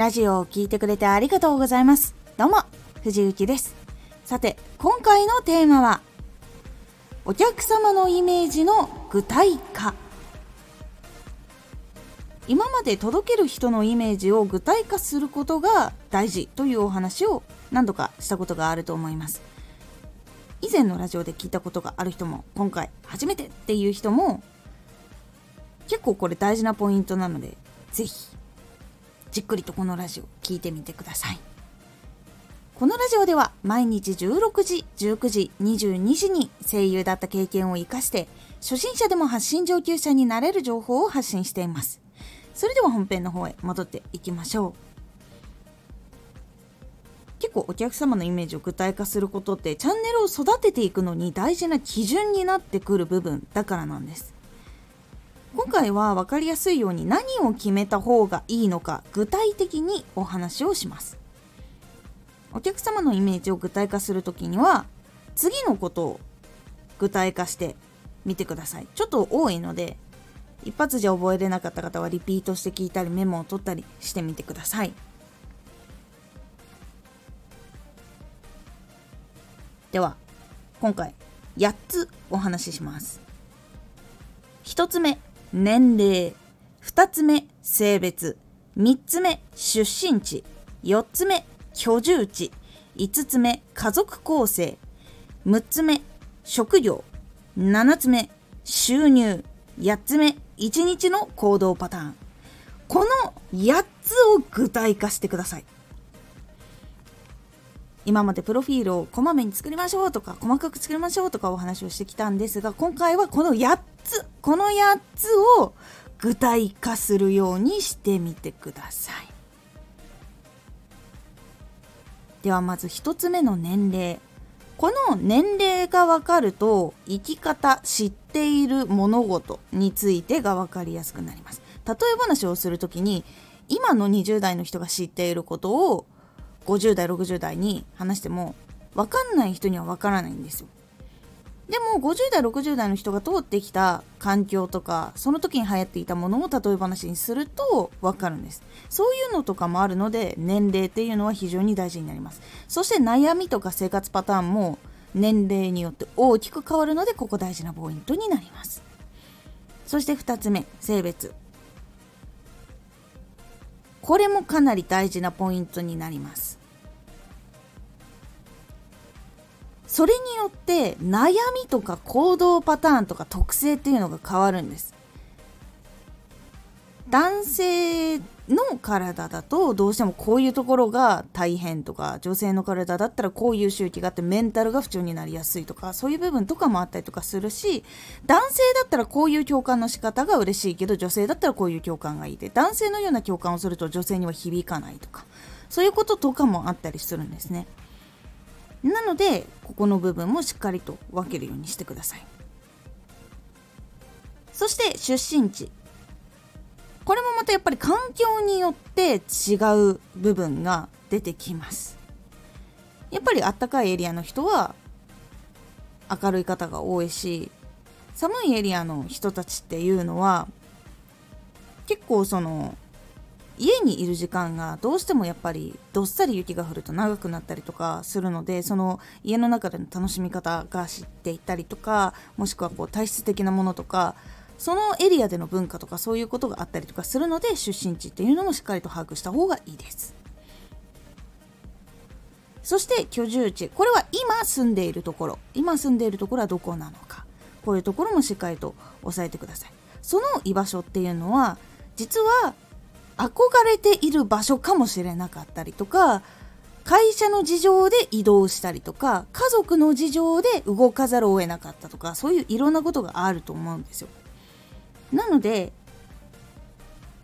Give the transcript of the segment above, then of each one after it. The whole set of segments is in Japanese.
ラジオを聴いてくれてありがとうございます。どうも、藤幸です。さて、今回のテーマは、お客様のイメージの具体化。今まで届ける人のイメージを具体化することが大事というお話を何度かしたことがあると思います。以前のラジオで聞いたことがある人も今回初めてっていう人も結構これ大事なポイントなので是非じっくりとこのラジオ聞いてみてください。このラジオでは毎日16時19時22時に声優だった経験を生かして初心者でも発信上級者になれる情報を発信しています。それでは本編の方へ戻っていきましょう。結構お客様のイメージを具体化することってチャンネルを育てていくのに大事な基準になってくる部分だからなんです。今回は分かりやすいように何を決めた方がいいのか具体的にお話をします。お客様のイメージを具体化する時には次のことを具体化してみてください。ちょっと多いので一発じゃ覚えれなかった方はリピートして聞いたりメモを取ったりしてみてください。では今回8つお話しします。1つ目。年齢。2つ目性別。3つ目出身地。4つ目居住地。5つ目家族構成。6つ目職業。7つ目収入。8つ目1日の行動パターン。この8つを具体化してください。今までプロフィールをこまめに作りましょうとか細かく作りましょうとかお話をしてきたんですが今回はこの8つこの8つを具体化するようにしてみてください。ではまず1つ目の年齢。この年齢が分かると生き方知っている物事についてが分かりやすくなります。例え話をする時に今の20代の人が知っていることを50代60代に話しても分かんない人には分からないんですよ。でも50代60代の人が通ってきた環境とかその時に流行っていたものを例え話にすると分かるんです。そういうのとかもあるので年齢っていうのは非常に大事になります。そして悩みとか生活パターンも年齢によって大きく変わるのでここ大事なポイントになります。そして2つ目性別。これもかなり大事なポイントになります。それによって悩みとか行動パターンとか特性っていうのが変わるんです。男性の体だとどうしてもこういうところが大変とか女性の体だったらこういう周期があってメンタルが不調になりやすいとかそういう部分とかもあったりとかするし男性だったらこういう共感の仕方が嬉しいけど女性だったらこういう共感がいいで男性のような共感をすると女性には響かないとかそういうこととかもあったりするんですね。なのでここの部分もしっかりと分けるようにしてくださいそして出身地これもまたやっぱり環境によって違う部分が出てきます。やっぱりあったかいエリアの人は明るい方が多いし寒いエリアの人たちっていうのは結構その家にいる時間がどうしてもやっぱりどっさり雪が降ると長くなったりとかするのでその家の中での楽しみ方が知っていたりとかもしくはこう体質的なものとかそのエリアでの文化とかそういうことがあったりとかするので出身地っていうのもしっかりと把握した方がいいです。そして居住地これは今住んでいるところ。今住んでいるところはどこなのか。こういうところもしっかりと押さえてください。その居場所っていうのは実は憧れている場所かもしれなかったりとか会社の事情で移動したりとか家族の事情で動かざるを得なかったとかそういういろんなことがあると思うんですよ。なので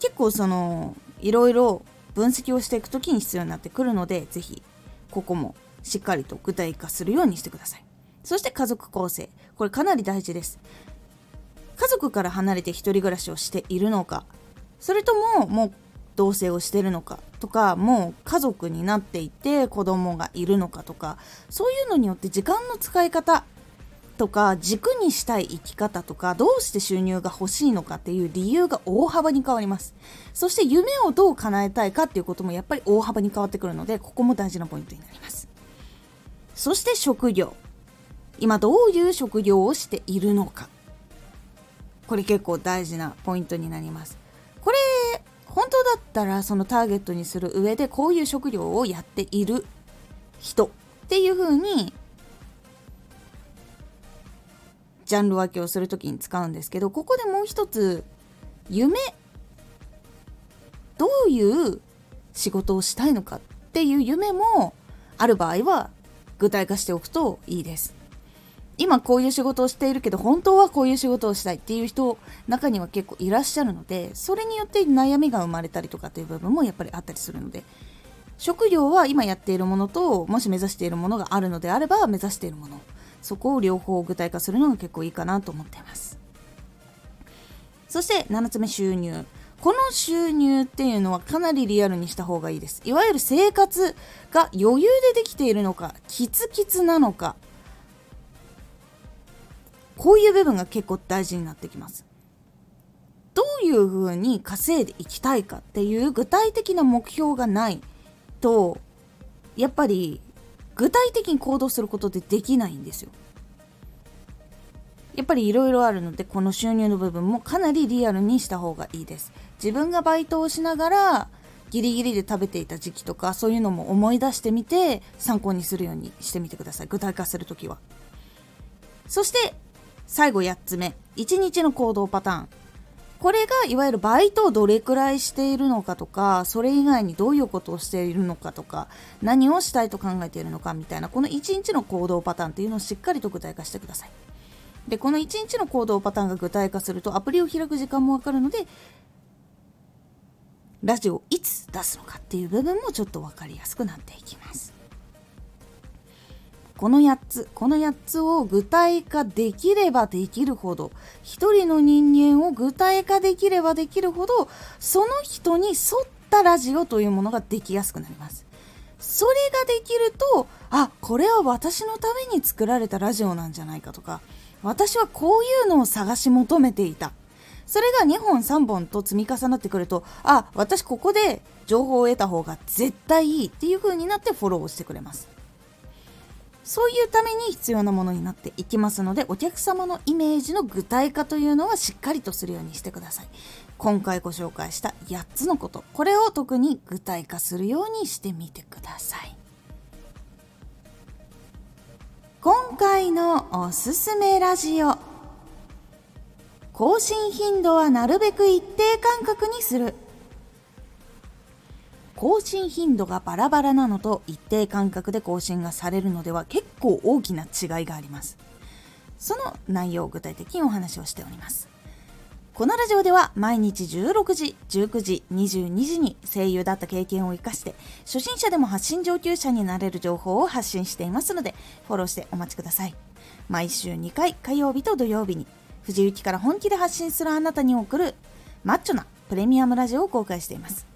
結構そのいろいろ分析をしていく時に必要になってくるので是非ここもしっかりと具体化するようにしてください。そして家族構成これかなり大事です。家族から離れて1人暮らしをしているのかそれとももう同棲をしてるのかとかもう家族になっていて子供がいるのかとかそういうのによって時間の使い方とか軸にしたい生き方とかどうして収入が欲しいのかっていう理由が大幅に変わります。そして夢をどう叶えたいかっていうこともやっぱり大幅に変わってくるのでここも大事なポイントになります。そして職業。今どういう職業をしているのか。これ結構大事なポイントになります。これ本当だったらそのターゲットにする上でこういう職業をやっている人っていう風にジャンル分けをする時に使うんですけどここでもう一つ夢どういう仕事をしたいのかっていう夢もある場合は具体化しておくといいです。今こういう仕事をしているけど本当はこういう仕事をしたいっていう人中には結構いらっしゃるのでそれによって悩みが生まれたりとかっていう部分もやっぱりあったりするので職業は今やっているものともし目指しているものがあるのであれば目指しているもの。そこを両方具体化するのが結構いいかなと思っています。そして7つ目収入。この収入っていうのはかなりリアルにした方がいいです。いわゆる生活が余裕でできているのかキツキツなのか。こういう部分が結構大事になってきます。どういうふうに稼いでいきたいかっていう具体的な目標がないとやっぱり具体的に行動することってできないんですよ。やっぱりいろいろあるのでこの収入の部分もかなりリアルにした方がいいです。自分がバイトをしながらギリギリで食べていた時期とかそういうのも思い出してみて参考にするようにしてみてください。具体化するときは。そして最後8つ目。1日の行動パターン。これがいわゆるバイトをどれくらいしているのかとかそれ以外にどういうことをしているのかとか何をしたいと考えているのかみたいなこの1日の行動パターンっていうのをしっかりと具体化してください。でこの1日の行動パターンが具体化するとアプリを開く時間もわかるのでラジオをいつ出すのかっていう部分もちょっと分かりやすくなっていきます。この8つこの8つを具体化できればできるほど一人の人間を具体化できればできるほどその人に沿ったラジオというものができやすくなります。それができるとあこれは私のために作られたラジオなんじゃないかとか私はこういうのを探し求めていた。それが2本3本と積み重なってくるとあ私ここで情報を得た方が絶対いいっていう風になってフォローをしてくれます。そういうために必要なものになっていきますのでお客様のイメージの具体化というのはしっかりとするようにしてください。今回ご紹介した8つのこと。これを特に具体化するようにしてみてください。今回のおすすめラジオ。更新頻度はなるべく一定間隔にする。更新頻度がバラバラなのと一定間隔で更新がされるのでは結構大きな違いがあります。その内容を具体的にお話をしております。このラジオでは毎日16時、19時、22時に声優だった経験を生かして初心者でも発信上級者になれる情報を発信していますのでフォローしてお待ちください。毎週2回火曜日と土曜日に藤雪から本気で発信するあなたに送るマッチョなプレミアムラジオを公開しています。